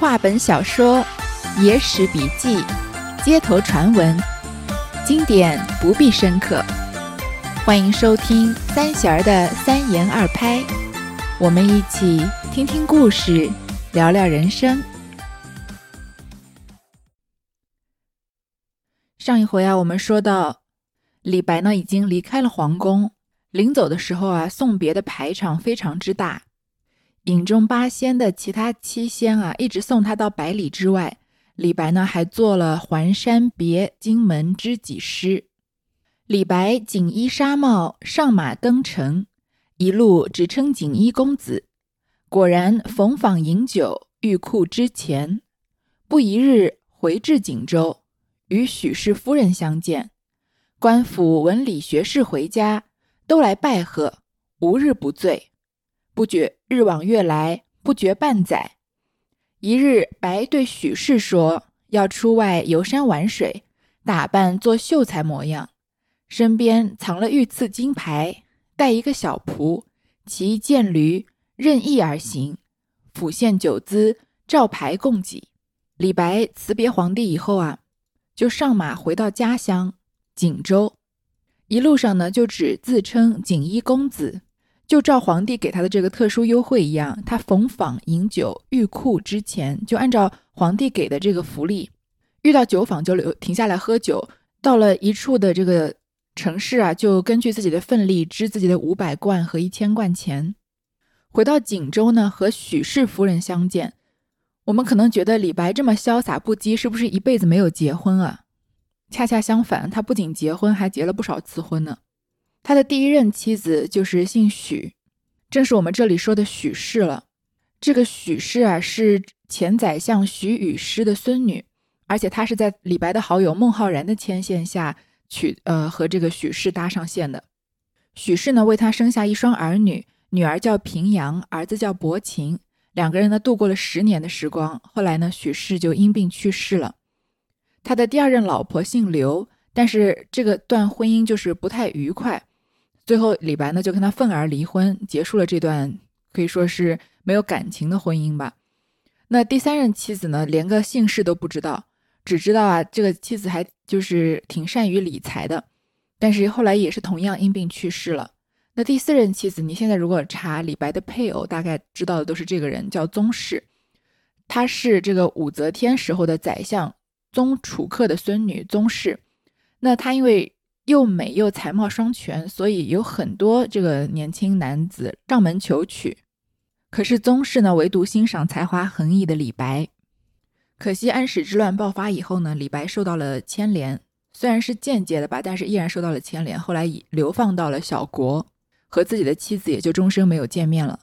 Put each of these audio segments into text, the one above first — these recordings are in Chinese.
话本小说、野史笔记、街头传闻，经典不必深刻。欢迎收听三弦儿的三言二拍，我们一起听听故事，聊聊人生。上一回啊，我们说到李白呢已经离开了皇宫，临走的时候啊，送别的排场非常之大。饮中八仙的其他七仙啊，一直送他到百里之外。李白呢，还做了《还山别荆门知己》诗。李白锦衣纱帽上马登城，一路只称锦衣公子。果然逢访饮酒，欲库之前。不一日回至锦州，与许氏夫人相见。官府闻李学士回家，都来拜贺，无日不醉。不觉日往月来，不觉半载。一日，白对许氏说：“要出外游山玩水，打扮做秀才模样，身边藏了御赐金牌，带一个小仆，骑一剑驴，任意而行，府县酒资照牌供给。”李白辞别皇帝以后啊，就上马回到家乡锦州，一路上呢，就只自称锦衣公子。就照皇帝给他的这个特殊优惠一样，他逢访饮酒，遇库之前就按照皇帝给的这个福利，遇到酒坊就留停下来喝酒。到了一处的这个城市啊，就根据自己的份力支自己的五百贯和一千贯钱。回到锦州呢，和许氏夫人相见。我们可能觉得李白这么潇洒不羁，是不是一辈子没有结婚啊？恰恰相反，他不仅结婚，还结了不少次婚呢。他的第一任妻子就是姓许，正是我们这里说的许氏了。这个许氏啊，是前宰相许与师的孙女，而且她是在李白的好友孟浩然的牵线下娶呃和这个许氏搭上线的。许氏呢，为他生下一双儿女，女儿叫平阳，儿子叫伯禽。两个人呢，度过了十年的时光。后来呢，许氏就因病去世了。他的第二任老婆姓刘，但是这个段婚姻就是不太愉快。最后，李白呢就跟他愤而离婚，结束了这段可以说是没有感情的婚姻吧。那第三任妻子呢，连个姓氏都不知道，只知道啊，这个妻子还就是挺善于理财的，但是后来也是同样因病去世了。那第四任妻子，你现在如果查李白的配偶，大概知道的都是这个人，叫宗室，她是这个武则天时候的宰相宗楚客的孙女宗室。那她因为又美又才貌双全，所以有很多这个年轻男子上门求娶。可是宗室呢，唯独欣赏才华横溢的李白。可惜安史之乱爆发以后呢，李白受到了牵连，虽然是间接的吧，但是依然受到了牵连。后来流放到了小国，和自己的妻子也就终生没有见面了。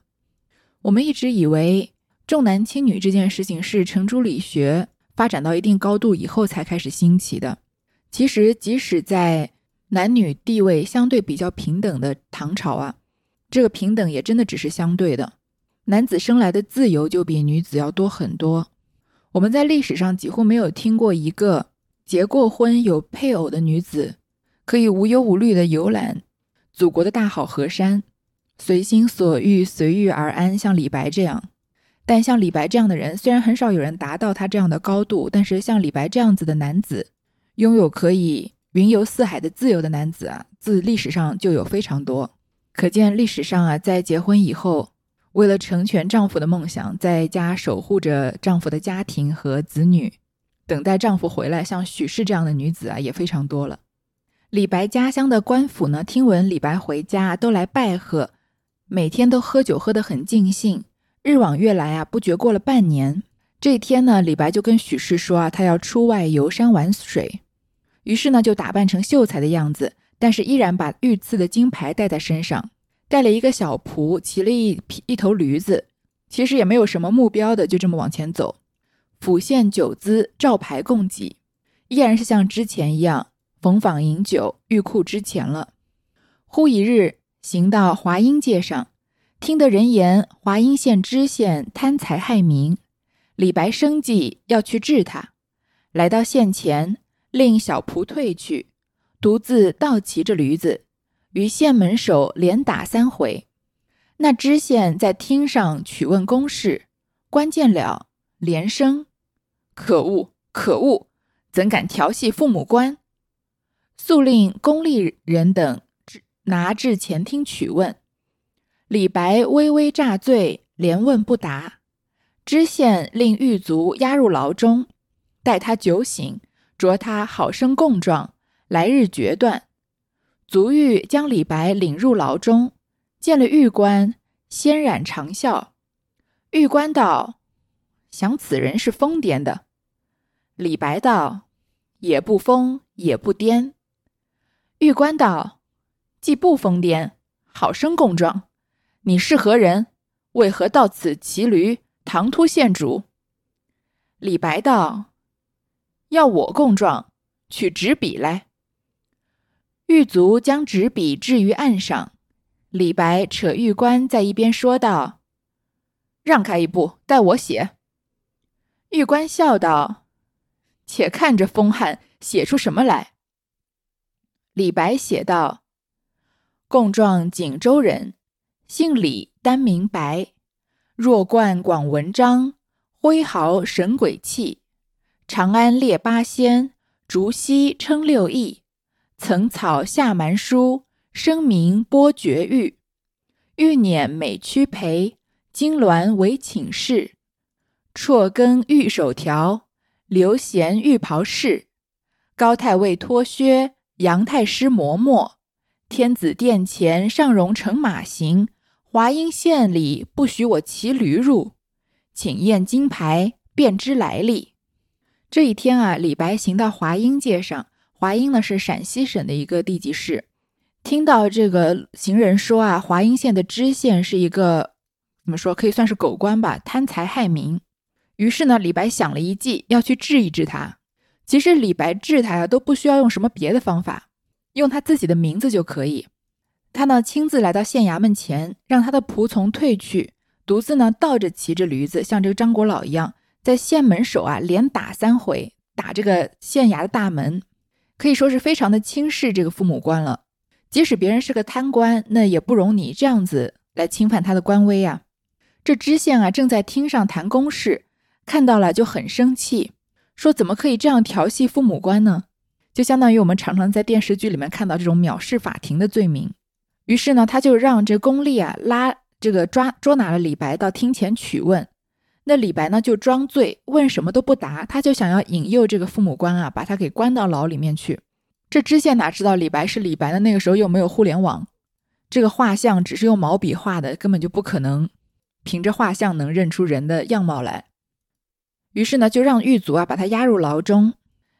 我们一直以为重男轻女这件事情是程朱理学发展到一定高度以后才开始兴起的。其实，即使在男女地位相对比较平等的唐朝啊，这个平等也真的只是相对的。男子生来的自由就比女子要多很多。我们在历史上几乎没有听过一个结过婚有配偶的女子可以无忧无虑的游览祖国的大好河山，随心所欲随遇而安，像李白这样。但像李白这样的人，虽然很少有人达到他这样的高度，但是像李白这样子的男子，拥有可以。云游四海的自由的男子啊，自历史上就有非常多，可见历史上啊，在结婚以后，为了成全丈夫的梦想，在家守护着丈夫的家庭和子女，等待丈夫回来，像许氏这样的女子啊，也非常多了。李白家乡的官府呢，听闻李白回家，都来拜贺，每天都喝酒喝得很尽兴。日往月来啊，不觉过了半年。这一天呢，李白就跟许氏说啊，他要出外游山玩水。于是呢，就打扮成秀才的样子，但是依然把御赐的金牌带在身上，带了一个小仆，骑了一匹一头驴子，其实也没有什么目标的，就这么往前走。府县酒资照牌供给，依然是像之前一样逢访饮酒，欲库之前了。忽一日，行到华阴界上，听得人言华阴县知县贪财害民，李白生计要去治他，来到县前。令小仆退去，独自倒骑着驴子，与县门首连打三回。那知县在厅上取问公事，关键了，连声：“可恶，可恶！怎敢调戏父母官？”速令宫吏人等拿至前厅取问。李白微微诈醉，连问不答。知县令狱卒押入牢中，待他酒醒，着他好生供状，来日决断。卒欲将李白领入牢中，见了狱官，先染长笑。狱官道：“想此人是疯癫的。”李白道：“也不疯，也不癫。”狱官道：“既不疯癫，好生供状。你是何人？为何到此骑驴？”唐突县主李白道：“要我供状，取纸笔来。”狱卒将纸笔置于案上，李白扯狱官在一边说道：“让开一步，待我写。”狱官笑道：“且看这疯汉写出什么来。”李白写道：“供状锦州人，姓李，单名白。”弱冠广文章，挥毫神鬼气。长安列八仙，竹溪称六艺。层草下蛮书，声名播绝域。玉辇美屈陪，金銮为寝室。辍耕玉手条，刘贤玉袍饰。高太尉脱靴，杨太师磨墨。天子殿前上容乘马行。华阴县里不许我骑驴入，请验金牌，便知来历。这一天啊，李白行到华阴界上。华阴呢是陕西省的一个地级市。听到这个行人说啊，华阴县的知县是一个怎么说，可以算是狗官吧，贪财害民。于是呢，李白想了一计，要去治一治他。其实李白治他呀，都不需要用什么别的方法，用他自己的名字就可以。他呢亲自来到县衙门前，让他的仆从退去，独自呢倒着骑着驴子，像这个张果老一样，在县门首啊连打三回，打这个县衙的大门，可以说是非常的轻视这个父母官了。即使别人是个贪官，那也不容你这样子来侵犯他的官威啊。这知县啊正在厅上谈公事，看到了就很生气，说怎么可以这样调戏父母官呢？就相当于我们常常在电视剧里面看到这种藐视法庭的罪名。于是呢，他就让这宫吏啊拉这个抓捉拿了李白到厅前取问。那李白呢就装醉，问什么都不答，他就想要引诱这个父母官啊把他给关到牢里面去。这知县哪知道李白是李白的？那个时候又没有互联网，这个画像只是用毛笔画的，根本就不可能凭着画像能认出人的样貌来。于是呢，就让狱卒啊把他押入牢中。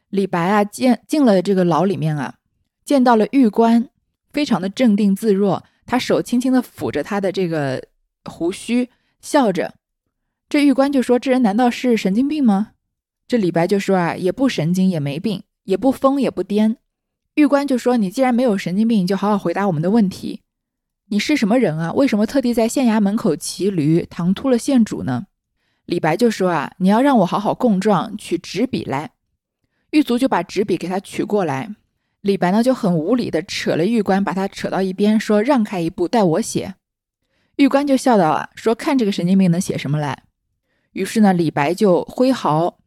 李白啊见进了这个牢里面啊，见到了狱官。非常的镇定自若，他手轻轻的抚着他的这个胡须，笑着。这狱官就说：“这人难道是神经病吗？”这李白就说：“啊，也不神经，也没病，也不疯，也不癫。”狱官就说：“你既然没有神经病，就好好回答我们的问题。你是什么人啊？为什么特地在县衙门口骑驴，唐突了县主呢？”李白就说：“啊，你要让我好好供状，取纸笔来。”狱卒就把纸笔给他取过来。李白呢就很无理的扯了狱官，把他扯到一边，说：“让开一步，待我写。”狱官就笑道：“啊，说看这个神经病能写什么来？”于是呢，李白就挥毫，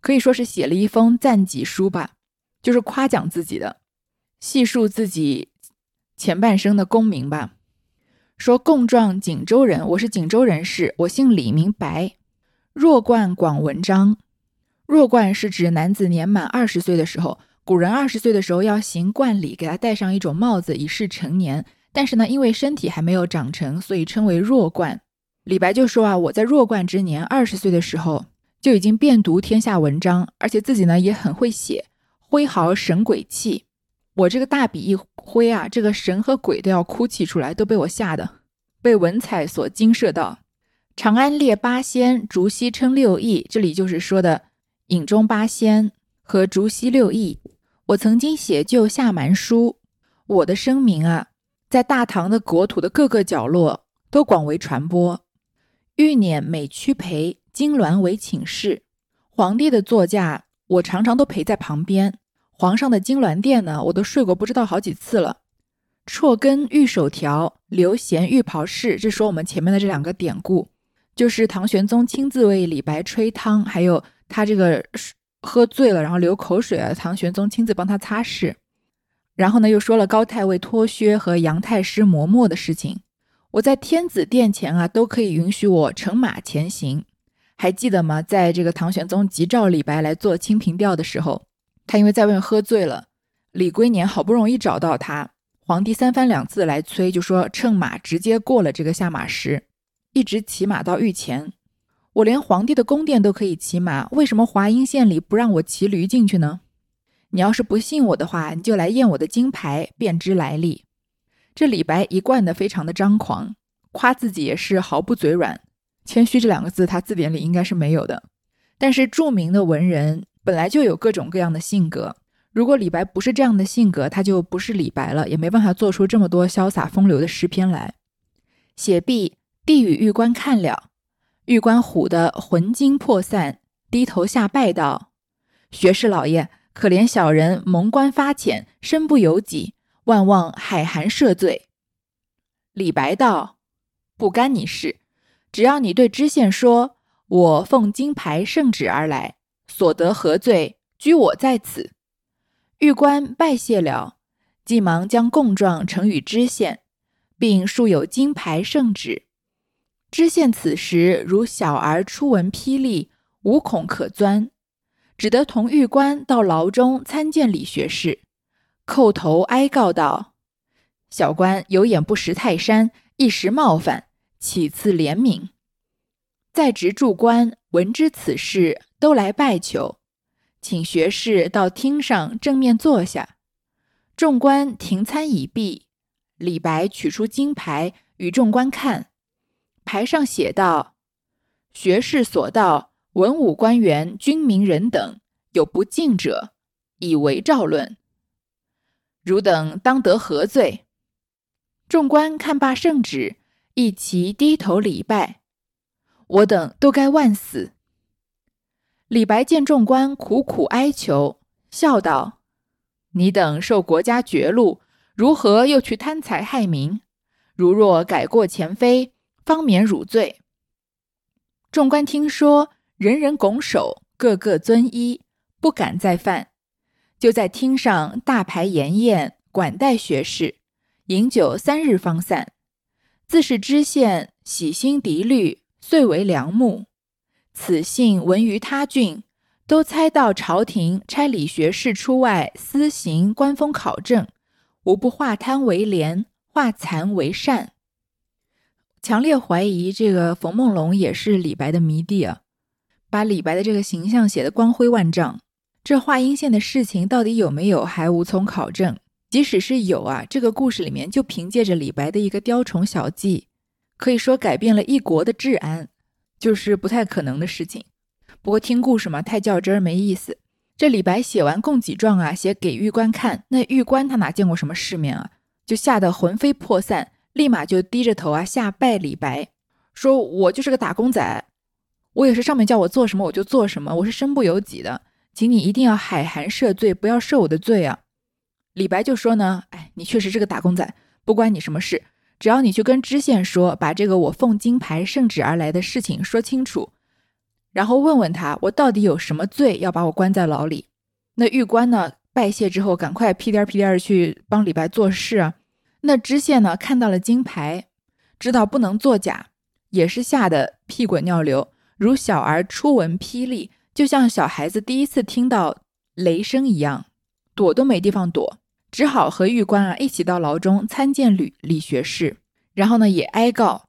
可以说是写了一封赞己书吧，就是夸奖自己的，细述自己前半生的功名吧。说：“共状锦州人，我是锦州人士，我姓李，名白，弱冠广文章。弱冠是指男子年满二十岁的时候。”古人二十岁的时候要行冠礼，给他戴上一种帽子，以示成年。但是呢，因为身体还没有长成，所以称为弱冠。李白就说啊，我在弱冠之年，二十岁的时候就已经遍读天下文章，而且自己呢也很会写，挥毫神鬼气。我这个大笔一挥啊，这个神和鬼都要哭泣出来，都被我吓得，被文采所惊慑到。长安列八仙，竹溪称六艺，这里就是说的饮中八仙和竹溪六艺。我曾经写就下蛮书，我的声名啊，在大唐的国土的各个角落都广为传播。玉辇每屈陪，金銮为寝室。皇帝的座驾，我常常都陪在旁边。皇上的金銮殿呢，我都睡过不知道好几次了。辍耕玉手条，刘贤玉袍饰，这说我们前面的这两个典故。就是唐玄宗亲自为李白吹汤，还有他这个喝醉了然后流口水啊，唐玄宗亲自帮他擦拭。然后呢，又说了高太尉脱靴和杨太师磨墨的事情。我在天子殿前啊，都可以允许我乘马前行。还记得吗？在这个唐玄宗急召李白来做《清平调》的时候，他因为在外面喝醉了，李龟年好不容易找到他，皇帝三番两次来催，就说乘马直接过了这个下马石。一直骑马到御前，我连皇帝的宫殿都可以骑马，为什么华阴县里不让我骑驴进去呢？你要是不信我的话，你就来验我的金牌，便知来历。这李白一贯的非常的张狂，夸自己也是毫不嘴软，谦虚这两个字他字典里应该是没有的。但是著名的文人本来就有各种各样的性格，如果李白不是这样的性格，他就不是李白了，也没办法做出这么多潇洒风流的诗篇来。写毕。帝与玉官看了，玉官唬得魂惊魄散，低头下拜道：“学士老爷，可怜小人蒙官发浅，身不由己，万望海涵赦罪。”李白道：“不干你事，只要你对知县说，我奉金牌圣旨而来，所得何罪，居我在此。”玉官拜谢了，即忙将供状呈与知县，并竖有金牌圣旨。知县此时如小儿初闻霹雳，无孔可钻，只得同玉官到牢中参见李学士，叩头哀告道：“小官有眼不识泰山，一时冒犯，岂赐怜悯。”在职诸官闻知此事，都来拜求，请学士到厅上正面坐下。众官停餐已毕，李白取出金牌与众官看。牌上写道：“学士所到，文武官员、军民人等有不敬者，以为诏论。汝等当得何罪？”众官看罢圣旨，一齐低头礼拜。我等都该万死。李白见众官苦苦哀求，笑道：“你等受国家绝禄，如何又去贪财害民？如若改过前非。”方免汝罪。众官听说，人人拱手，个个遵依，不敢再犯。就在厅上大排筵宴，管待学士，饮酒三日方散。自是知县喜心涤虑，遂为良木。此信闻于他郡，都猜到朝廷差李学士出外私行官风考证，无不化贪为廉，化残为善。强烈怀疑这个冯梦龙也是李白的迷弟啊，把李白的这个形象写得光辉万丈。这华阴县的事情到底有没有，还无从考证。即使是有啊，这个故事里面就凭借着李白的一个雕虫小技，可以说改变了一国的治安，就是不太可能的事情。不过听故事嘛，太较真儿没意思。这李白写完供给状啊，写给玉官看，那玉官他哪见过什么世面啊，就吓得魂飞魄散。立马就低着头啊下拜李白，说：“我就是个打工仔，我也是上面叫我做什么我就做什么，我是身不由己的，请你一定要海涵赦罪，不要赦我的罪啊。”李白就说呢：“哎，你确实是个打工仔，不关你什么事，只要你去跟知县说，把这个我奉金牌圣旨而来的事情说清楚，然后问问他我到底有什么罪要把我关在牢里。”那狱官呢拜谢之后，赶快屁颠屁颠的去帮李白做事啊。那知县呢，看到了金牌，知道不能作假，也是吓得屁滚尿流，如小儿初闻霹雳，就像小孩子第一次听到雷声一样，躲都没地方躲，只好和狱官啊一起到牢中参见吕李学士，然后呢也哀告，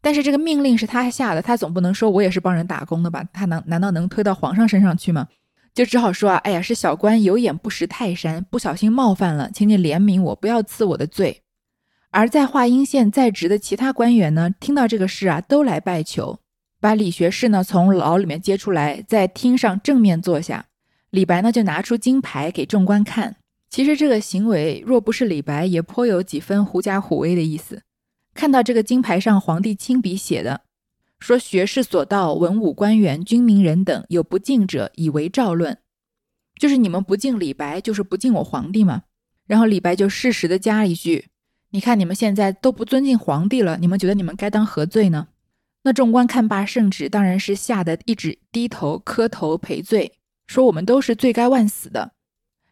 但是这个命令是他下的，他总不能说我也是帮人打工的吧？他能难道能推到皇上身上去吗？就只好说啊，哎呀，是小官有眼不识泰山，不小心冒犯了，请你怜悯我，不要赐我的罪。而在华阴县在职的其他官员呢，听到这个事啊，都来拜求，把李学士呢从牢里面接出来，在厅上正面坐下。李白呢就拿出金牌给众官看。其实这个行为若不是李白，也颇有几分狐假虎威的意思。看到这个金牌上皇帝亲笔写的，说学士所到，文武官员、军民人等有不敬者，以为诏论，就是你们不敬李白，就是不敬我皇帝嘛。然后李白就适时的加一句。你看，你们现在都不尊敬皇帝了，你们觉得你们该当何罪呢？那众官看罢圣旨，当然是吓得一直低头磕头赔罪，说我们都是罪该万死的。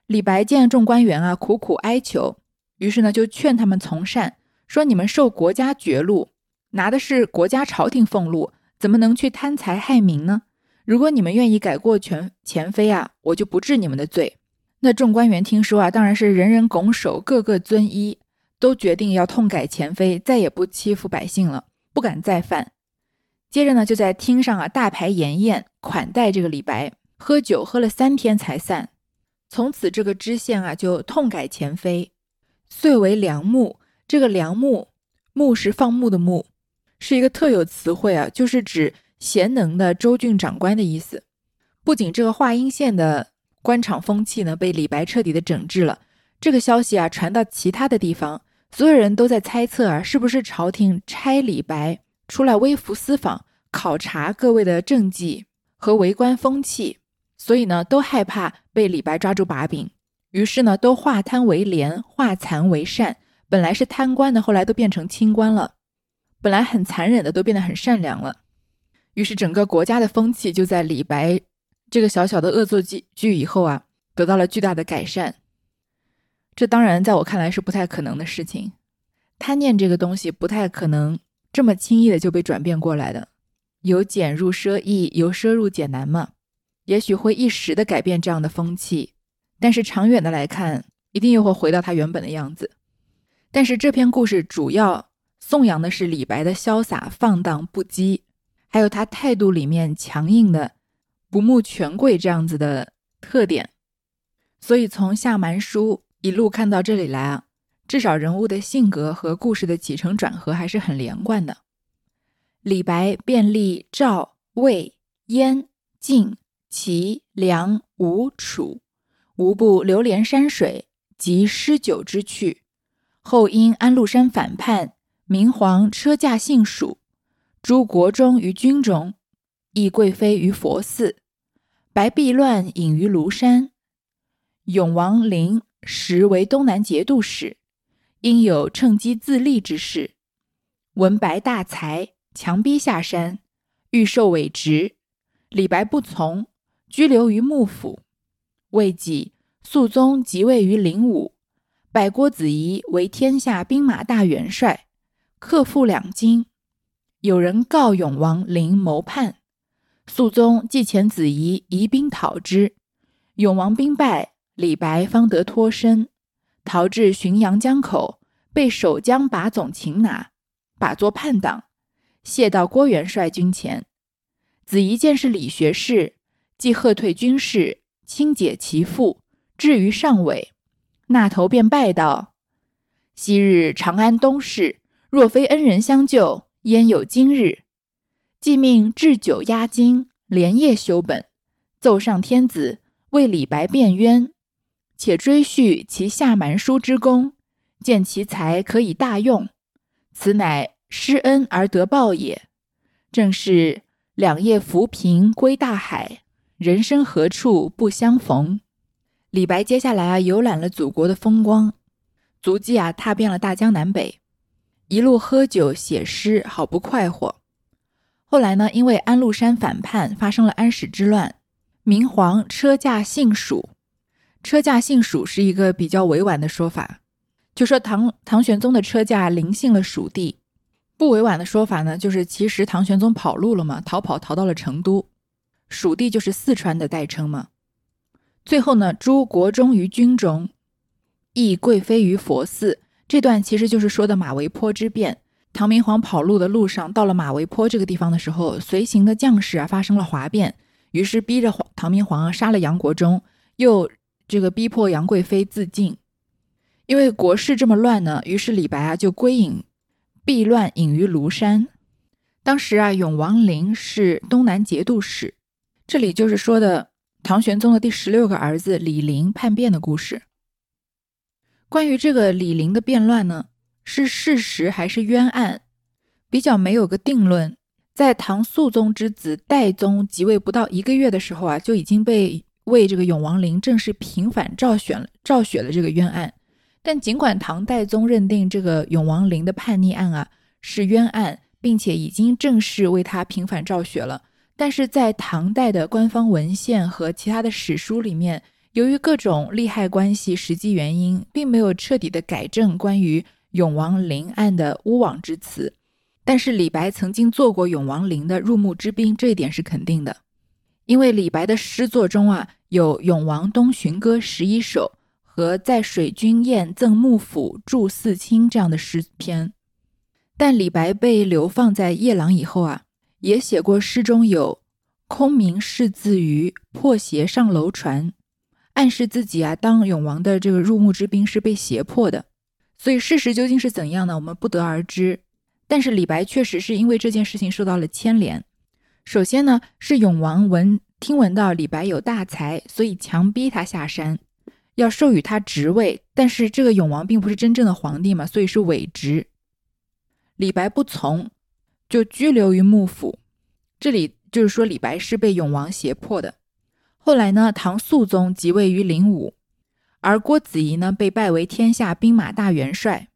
李白见众官员啊苦苦哀求，于是呢就劝他们从善，说你们受国家爵禄，拿的是国家朝廷俸禄，怎么能去贪财害民呢？如果你们愿意改过全前非啊，我就不治你们的罪。那众官员听说啊，当然是人人拱手，个个遵依，都决定要痛改前非，再也不欺负百姓了，不敢再犯。接着呢，就在厅上啊大排筵宴款待这个李白，喝酒喝了三天才散。从此这个知县啊就痛改前非，遂为良牧。这个良牧，牧是放牧的牧，是一个特有词汇啊，就是指贤能的州郡长官的意思。不仅这个华阴县的。官场风气呢被李白彻底的整治了。这个消息啊传到其他的地方，所有人都在猜测啊，是不是朝廷差李白出来微服私访，考察各位的政绩和为官风气？所以呢，都害怕被李白抓住把柄，于是呢，都化贪为廉，化残为善。本来是贪官的，后来都变成清官了；本来很残忍的，都变得很善良了。于是整个国家的风气就在李白。这个小小的恶作剧剧以后啊，得到了巨大的改善。这当然在我看来是不太可能的事情。贪念这个东西不太可能这么轻易的就被转变过来的。由俭入奢易，由奢入俭难嘛。也许会一时的改变这样的风气，但是长远的来看，一定又会回到他原本的样子。但是这篇故事主要颂扬的是李白的潇洒放荡不羁，还有他态度里面强硬的。不慕权贵这样子的特点，所以从下蛮书一路看到这里来啊，至少人物的性格和故事的起承转合还是很连贯的。李白遍历赵、魏、燕、晋、齐、梁、吴、楚，无不流连山水及诗酒之趣。后因安禄山反叛，明皇车驾幸蜀，诸国中于军中。缢贵妃于佛寺，白璧乱隐于庐山。永王陵时为东南节度使，因有趁机自立之事。文白大才，强逼下山，欲受伪职。李白不从，拘留于幕府。未几，肃宗即位于灵武，拜郭子仪为天下兵马大元帅，克复两京。有人告永王陵谋叛。肃宗既遣子仪移兵讨之，永王兵败，李白方得脱身，逃至浔阳江口，被守江把总擒拿，把作叛党，谢到郭元帅军前。子仪见是理学士，即喝退军士，轻解其父，至于上尾，那头便拜道：“昔日长安东市，若非恩人相救，焉有今日？”即命置酒压惊，连夜修本，奏上天子，为李白辩冤，且追叙其下蛮书之功，见其才可以大用，此乃施恩而得报也。正是两叶浮萍归大海，人生何处不相逢。李白接下来啊，游览了祖国的风光，足迹啊，踏遍了大江南北，一路喝酒写诗，好不快活。后来呢？因为安禄山反叛，发生了安史之乱，明皇车驾幸蜀。车驾幸蜀是一个比较委婉的说法，就说唐唐玄宗的车驾临幸了蜀地。不委婉的说法呢，就是其实唐玄宗跑路了嘛，逃跑逃到了成都，蜀地就是四川的代称嘛。最后呢，诸国忠于军中，缢贵妃于佛寺。这段其实就是说的马嵬坡之变。唐明皇跑路的路上，到了马嵬坡这个地方的时候，随行的将士啊发生了哗变，于是逼着唐明皇啊杀了杨国忠，又这个逼迫杨贵妃自尽。因为国事这么乱呢，于是李白啊就归隐，避乱隐于庐山。当时啊，永王陵是东南节度使，这里就是说的唐玄宗的第十六个儿子李陵叛变的故事。关于这个李陵的变乱呢？是事实还是冤案，比较没有个定论。在唐肃宗之子代宗即位不到一个月的时候啊，就已经被为这个永王陵正式平反赵选了赵雪了这个冤案。但尽管唐代宗认定这个永王陵的叛逆案啊是冤案，并且已经正式为他平反赵雪了。但是在唐代的官方文献和其他的史书里面，由于各种利害关系、实际原因，并没有彻底的改正关于永王陵案的诬枉之词。但是李白曾经做过永王陵的入墓之宾，这一点是肯定的。因为李白的诗作中啊，有《永王东巡歌十一首》和《在水君宴赠幕府祝四卿》这样的诗篇。但李白被流放在夜郎以后啊。也写过诗中有“空明是自娱，破鞋上楼船”，暗示自己啊当永王的这个入幕之宾是被胁迫的。所以事实究竟是怎样呢？我们不得而知。但是李白确实是因为这件事情受到了牵连。首先呢，是永王闻听闻到李白有大才，所以强逼他下山，要授予他职位。但是这个永王并不是真正的皇帝嘛，所以是伪职。李白不从。就拘留于幕府，这里就是说李白是被永王胁迫的。后来呢，唐肃宗即位于灵武，而郭子仪呢被拜为天下兵马大元帅，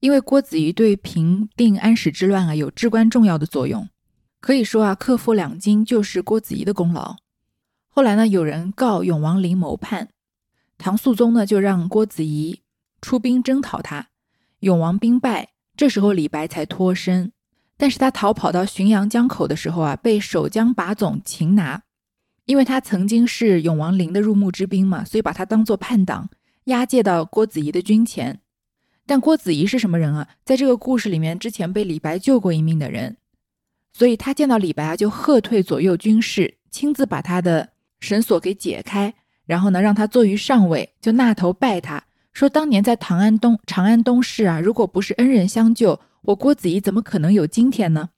因为郭子仪对平定安史之乱啊有至关重要的作用，可以说啊克复两京就是郭子仪的功劳。后来呢，有人告永王陵谋叛，唐肃宗呢就让郭子仪出兵征讨他，永王兵败，这时候李白才脱身。但是他逃跑到浔阳江口的时候啊，被守江把总擒拿，因为他曾经是永王陵的入幕之宾嘛，所以把他当做叛党，押解到郭子仪的军前。但郭子仪是什么人啊？在这个故事里面，之前被李白救过一命的人，所以他见到李白啊，就喝退左右军士，亲自把他的绳索给解开，然后呢，让他坐于上位，就纳头拜他，说当年在唐安东长安东市啊，如果不是恩人相救。我郭子仪怎么可能有今天呢？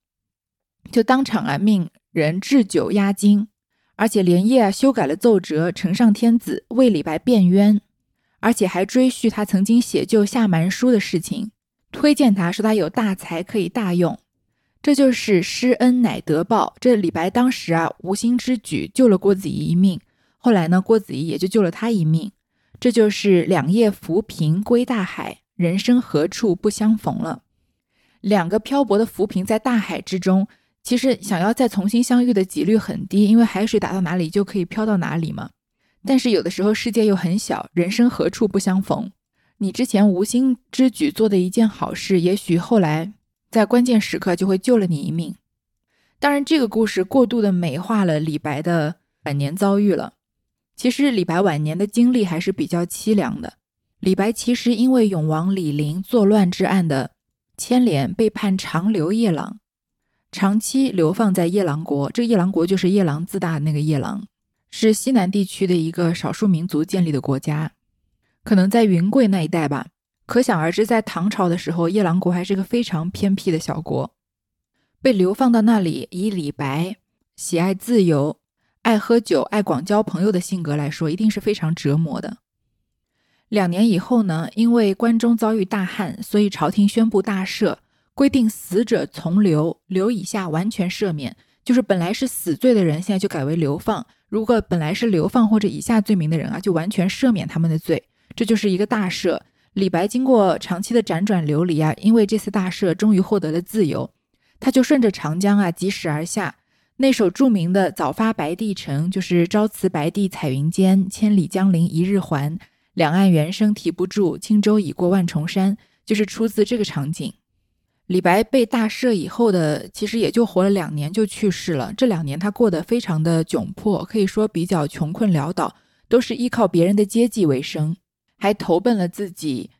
就当场啊，命人置酒压惊，而且连夜啊修改了奏折，呈上天子为李白辩冤，而且还追叙他曾经写就下蛮书的事情，推荐他说他有大才可以大用，这就是施恩乃得报。这李白当时啊无心之举救了郭子仪一命，后来呢郭子仪也就救了他一命，这就是两叶浮萍归大海，人生何处不相逢了。两个漂泊的浮萍在大海之中，其实想要再重新相遇的几率很低，因为海水打到哪里就可以漂到哪里嘛。但是有的时候世界又很小，人生何处不相逢？你之前无心之举做的一件好事，也许后来在关键时刻就会救了你一命。当然，这个故事过度的美化了李白的晚年遭遇了。其实李白晚年的经历还是比较凄凉的。李白其实因为永王李璘作乱之案的。牵连被判长留夜郎，长期流放在夜郎国。这夜郎国就是夜郎自大的那个夜郎，是西南地区的一个少数民族建立的国家，可能在云贵那一带吧。可想而知，在唐朝的时候，夜郎国还是个非常偏僻的小国。被流放到那里，以李白喜爱自由、爱喝酒、爱广交朋友的性格来说，一定是非常折磨的。两年以后呢，因为关中遭遇大旱，所以朝廷宣布大赦，规定死者从流，流以下完全赦免。就是本来是死罪的人，现在就改为流放；如果本来是流放或者以下罪名的人啊，就完全赦免他们的罪。这就是一个大赦。李白经过长期的辗转流离啊，因为这次大赦，终于获得了自由。他就顺着长江啊，疾驶而下。那首著名的《早发白帝城》，就是“朝辞白帝彩云间，千里江陵一日还”。两岸猿声啼不住，轻舟已过万重山，就是出自这个场景。李白被大赦以后的，其实也就活了两年就去世了。这两年他过得非常的窘迫，可以说比较穷困潦倒，都是依靠别人的接济为生，还投奔了自己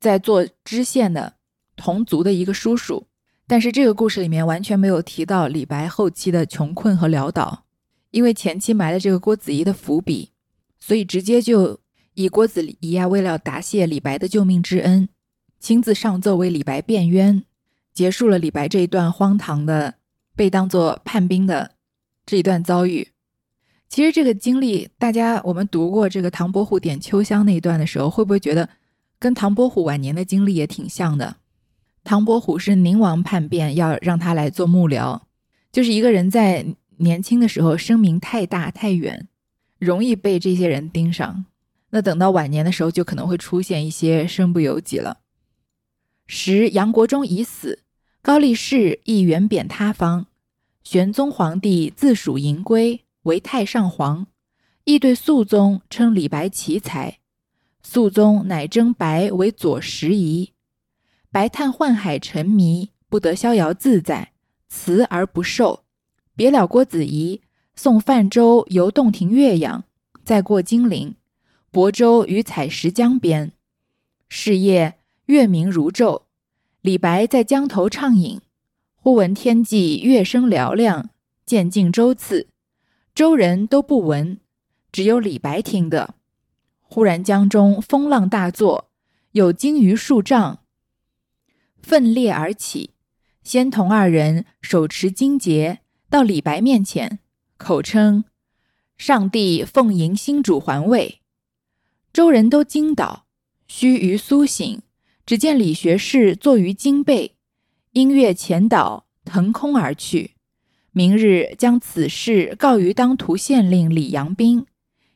在做知县的同族的一个叔叔。但是这个故事里面完全没有提到李白后期的穷困和潦倒，因为前期埋了这个郭子仪的伏笔，所以直接就。以郭子仪啊，为了答谢李白的救命之恩，亲自上奏为李白辩冤，结束了李白这一段荒唐的被当作叛兵的这一段遭遇。其实这个经历，大家我们读过这个唐伯虎点秋香那一段的时候，会不会觉得跟唐伯虎晚年的经历也挺像的？唐伯虎是宁王叛变，要让他来做幕僚，就是一个人在年轻的时候声名太大太远，容易被这些人盯上。那等到晚年的时候，就可能会出现一些身不由己了。时杨国忠已死，高力士亦远贬他方。玄宗皇帝自属银归，为太上皇，亦对肃宗称李白奇才。肃宗乃征白为左拾遗。白叹宦海沉迷，不得逍遥自在，辞而不受。别了郭子仪，送泛舟游洞庭岳阳，再过金陵，泊舟于采石江边。是夜月明如昼，李白在江头畅饮，忽闻天际乐声嘹亮，渐近舟次，周人都不闻，只有李白听得。忽然江中风浪大作，有鲸鱼数丈，奋裂而起。仙童二人手持金节，到李白面前，口称：“上帝奉迎新主还位。”周人都惊倒，须臾苏醒，只见李学士坐于金背，音乐前导，腾空而去。明日将此事告于当涂县令李阳冰。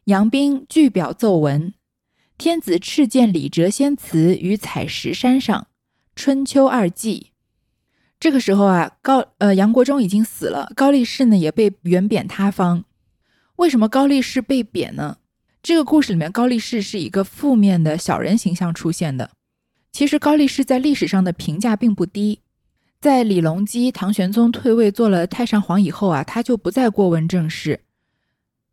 杨冰具表奏闻，天子敕建李谪仙祠于采石山上。春秋二季，这个时候啊，高呃杨国忠已经死了，高力士呢也被远贬他方。为什么高力士被贬呢？这个故事里面，高力士是一个负面的小人形象出现的。其实高力士在历史上的评价并不低。在李隆基、唐玄宗退位做了太上皇以后啊，他就不再过问政事。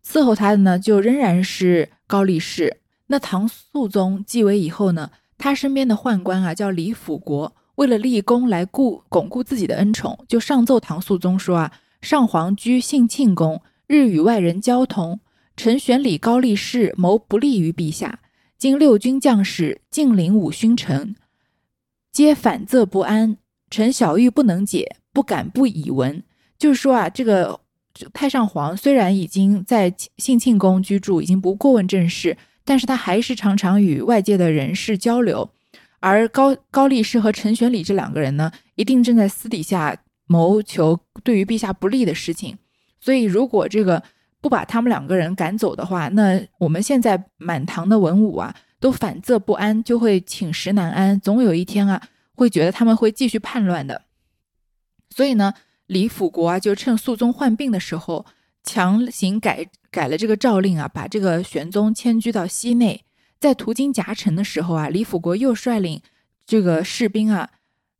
伺候他的呢，就仍然是高力士。那唐肃宗继位以后呢，他身边的宦官啊，叫李辅国，为了立功来固巩固自己的恩宠，就上奏唐肃宗说啊，上皇居信庆宫，日与外人交通，臣选礼高力士谋不利于陛下。今六军将士近领五勋臣，皆反侧不安，臣小玉不能解，不敢不以闻。就是说啊，这个。太上皇虽然已经在兴庆宫居住，已经不过问政事，但是他还是常常与外界的人士交流。而高高力士和陈玄礼这两个人呢，一定正在私底下谋求对于陛下不利的事情。所以，如果这个不把他们两个人赶走的话，那我们现在满堂的文武啊，都反侧不安，就会寝食难安，总有一天啊，会觉得他们会继续叛乱的。所以呢。李辅国啊，就趁肃宗患病的时候，强行改改了这个诏令啊，把这个玄宗迁居到西内。在途经夹城的时候啊，李辅国又率领这个士兵啊，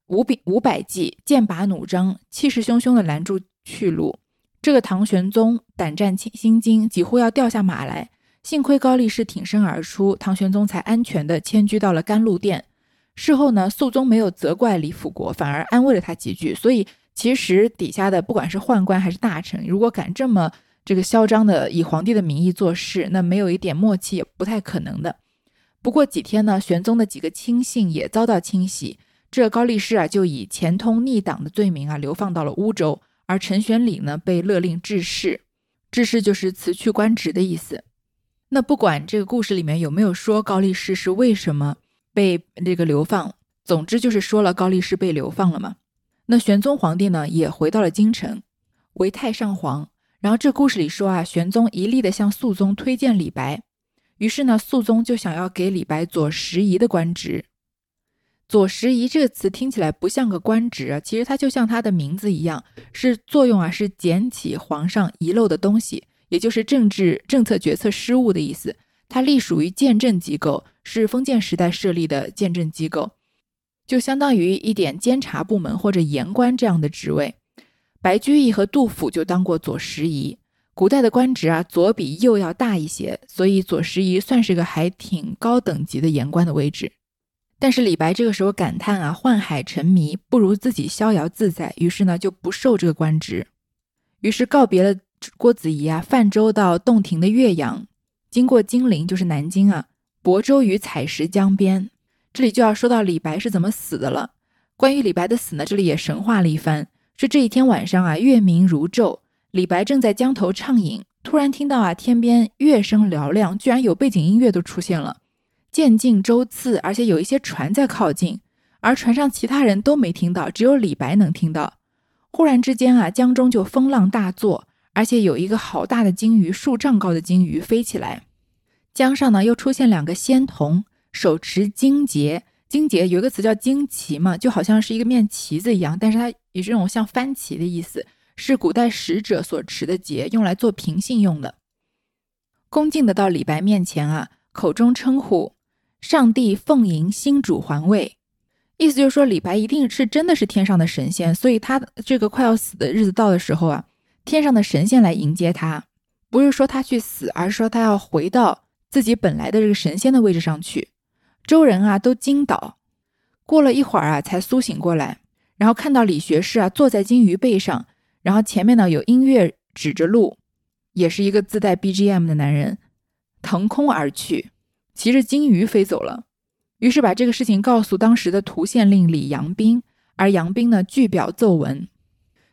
五百五百骑，剑拔弩张，气势汹汹地拦住去路。这个唐玄宗胆战心惊，几乎要掉下马来。幸亏高力士挺身而出，唐玄宗才安全地迁居到了甘露殿。事后呢，肃宗没有责怪李辅国，反而安慰了他几句，所以。其实底下的不管是宦官还是大臣，如果敢这么这个嚣张的以皇帝的名义做事，那没有一点默契也不太可能的。不过几天呢，玄宗的几个亲信也遭到清洗，这高力士啊就以前通逆党的罪名啊流放到了乌州，而陈玄礼呢被勒令致仕，致仕就是辞去官职的意思。那不管这个故事里面有没有说高力士是为什么被这个流放，总之就是说了高力士被流放了嘛。那玄宗皇帝呢，也回到了京城，为太上皇。然后这故事里说啊，玄宗一力的向肃宗推荐李白，于是呢，肃宗就想要给李白左拾遗的官职。左拾遗这个词听起来不像个官职啊，其实它就像它的名字一样，是作用啊，是捡起皇上遗漏的东西，也就是政治政策决策失误的意思。它隶属于鉴政机构，是封建时代设立的鉴政机构。就相当于一点监察部门或者言官这样的职位，白居易和杜甫就当过左拾遗。古代的官职啊，左比右要大一些，所以左拾遗算是个还挺高等级的言官的位置。但是李白这个时候感叹啊，宦海沉迷，不如自己逍遥自在，于是呢就不受这个官职，于是告别了郭子仪啊，泛舟到洞庭的岳阳，经过金陵就是南京啊，亳州于采石江边。这里就要说到李白是怎么死的了。关于李白的死呢，这里也神话了一番。说这一天晚上啊，月明如昼，李白正在江头畅饮，突然听到啊，天边乐声嘹亮，居然有背景音乐都出现了，渐近舟次，而且有一些船在靠近，而船上其他人都没听到，只有李白能听到。忽然之间啊，江中就风浪大作，而且有一个好大的鲸鱼，数丈高的鲸鱼飞起来，江上呢又出现两个仙童。手持荆节，荆节有一个词叫荆旗嘛，就好像是一个面旗子一样，但是它有这种像番旗的意思，是古代使者所持的节，用来做平信用的。恭敬的到李白面前啊，口中称呼上帝奉迎新主还位，意思就是说李白一定是真的是天上的神仙，所以他这个快要死的日子到的时候啊，天上的神仙来迎接他，不是说他去死，而是说他要回到自己本来的这个神仙的位置上去。周人啊都惊倒，过了一会儿啊才苏醒过来，然后看到李学士啊坐在金鱼背上，然后前面呢有音乐指着路。也是一个自带 BGM 的男人，腾空而去，骑着金鱼飞走了。于是把这个事情告诉当时的图县令李阳冰，而杨冰呢据表奏闻。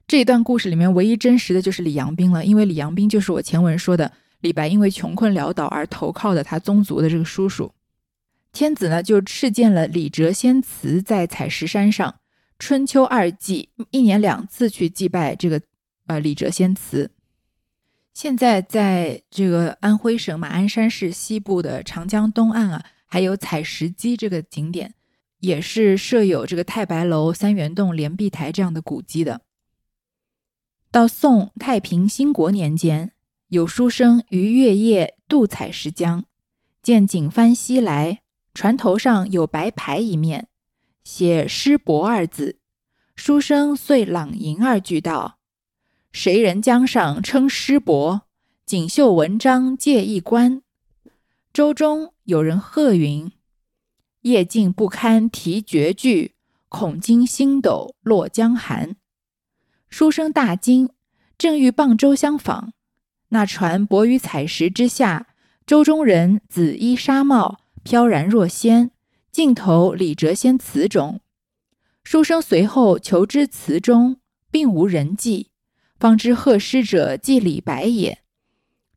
这一段故事里面唯一真实的就是李阳冰了，因为李阳冰就是我前文说的李白因为穷困潦倒而投靠的他宗族的这个叔叔。天子呢就敕建了李谪仙祠在采石山上，春秋二季，一年两次去祭拜这个呃李谪仙祠。现在在这个安徽省马鞍山市西部的长江东岸啊，还有采石矶这个景点，也是设有这个太白楼、三元洞、连璧台这样的古迹的。到宋太平兴国年间，有书生于月夜渡采石江，见景帆西来，船头上有白牌一面，写“师伯”二字。书生遂朗吟二句道。谁人江上称师伯？锦绣文章借一观。舟中有人喝云：“夜静不堪提绝句，恐惊星斗落江寒。”书生大惊，正欲傍舟相访，那船泊于采石之下，舟中人紫衣纱帽，飘然若仙，尽投李谪仙祠中。书生随后求知祠中，并无人迹。方知贺诗者即李白也，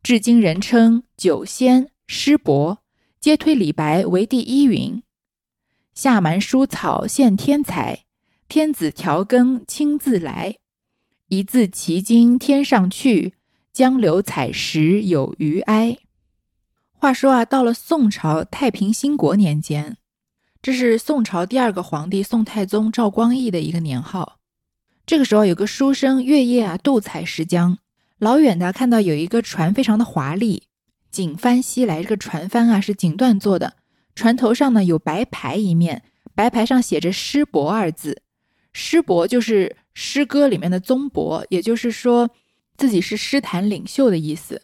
至今人称酒仙、诗伯，皆推李白为第一。云夏蛮书草献天才，天子调羹亲自来。一字奇经天上去，江流采石有余哀。话说啊，到了宋朝太平兴国年间，这是宋朝第二个皇帝宋太宗赵光义的一个年号。这个时候，有个书生月夜啊渡采石江，老远的看到有一个船，非常的华丽，锦帆西来。这个船帆啊是锦缎做的，船头上呢有白牌一面，白牌上写着“诗伯”二字。诗伯就是诗歌里面的宗伯，也就是说自己是诗坛领袖的意思。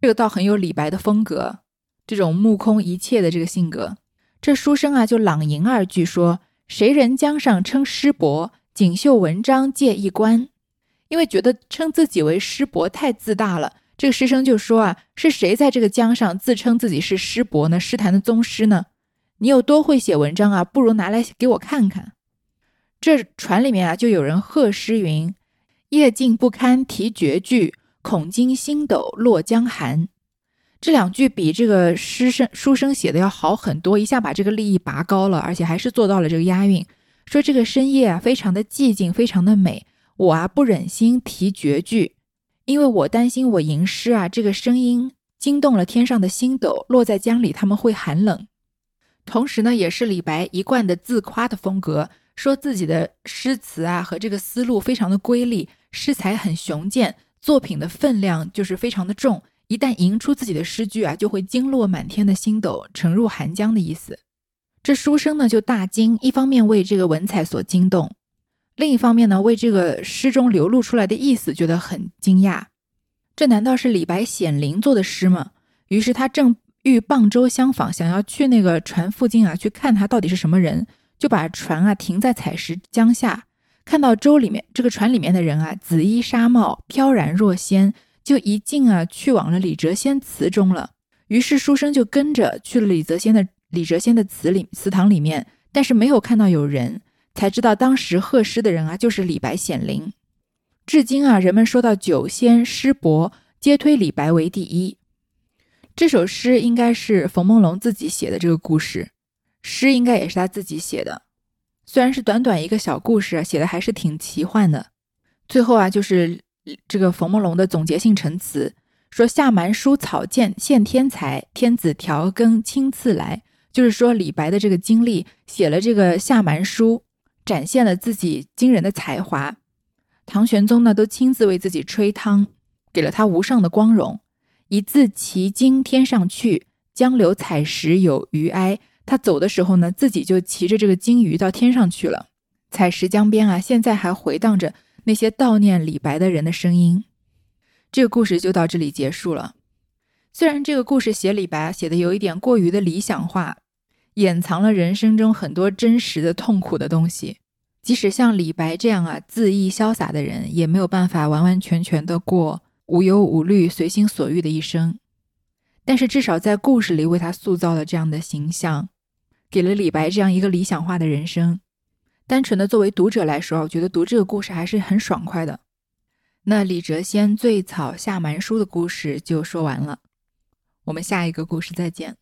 这个倒很有李白的风格，这种目空一切的这个性格。这书生啊就朗吟二句说：“谁人江上称诗伯？”锦绣文章借一观，因为觉得称自己为师伯太自大了。这个师生就说啊，是谁在这个江上自称自己是师伯呢？诗坛的宗师呢？你有多会写文章啊？不如拿来给我看看。这船里面啊，就有人贺诗云：“夜静不堪题绝句，恐惊星斗落江寒。”这两句比这个诗生书生写的要好很多，一下把这个立意拔高了，而且还是做到了这个押韵。说这个深夜啊，非常的寂静，非常的美。我啊不忍心提绝句，因为我担心我吟诗啊，这个声音惊动了天上的星斗，落在江里他们会寒冷。同时呢，也是李白一贯的自夸的风格，说自己的诗词啊和这个思路非常的瑰丽，诗才很雄健，作品的分量就是非常的重。一旦吟出自己的诗句啊，就会惊落满天的星斗，沉入寒江的意思。这书生呢就大惊，一方面为这个文采所惊动，另一方面呢为这个诗中流露出来的意思觉得很惊讶。这难道是李白显灵做的诗吗？于是他正欲傍舟相访，想要去那个船附近啊去看他到底是什么人，就把船啊停在采石江下，看到舟里面这个船里面的人啊紫衣纱帽，飘然若仙，就一径啊去往了李谪仙祠中了。于是书生就跟着去了李谪仙的。李谪仙的祠里祠堂里面，但是没有看到有人，才知道当时贺诗的人啊就是李白显灵。至今啊，人们说到酒仙诗伯，皆推李白为第一。这首诗应该是冯梦龙自己写的这个故事，诗应该也是他自己写的。虽然是短短一个小故事，写的还是挺奇幻的。最后啊，就是这个冯梦龙的总结性陈词，说夏蛮书草见献天才，天子调羹亲赐来。就是说李白的这个经历，写了这个下蛮书，展现了自己惊人的才华。唐玄宗呢，都亲自为自己吹汤，给了他无上的光荣。一字奇经天上去，江流采石有余哀。他走的时候呢，自己就骑着这个金鱼到天上去了。采石江边啊，现在还回荡着那些悼念李白的人的声音。这个故事就到这里结束了。虽然这个故事写李白写的有一点过于的理想化，掩藏了人生中很多真实的痛苦的东西。即使像李白这样啊恣意潇洒的人，也没有办法完完全全的过无忧无虑、随心所欲的一生。但是至少在故事里为他塑造了这样的形象，给了李白这样一个理想化的人生。单纯的作为读者来说，我觉得读这个故事还是很爽快的。那李谪仙醉草下蛮书的故事就说完了，我们下一个故事再见。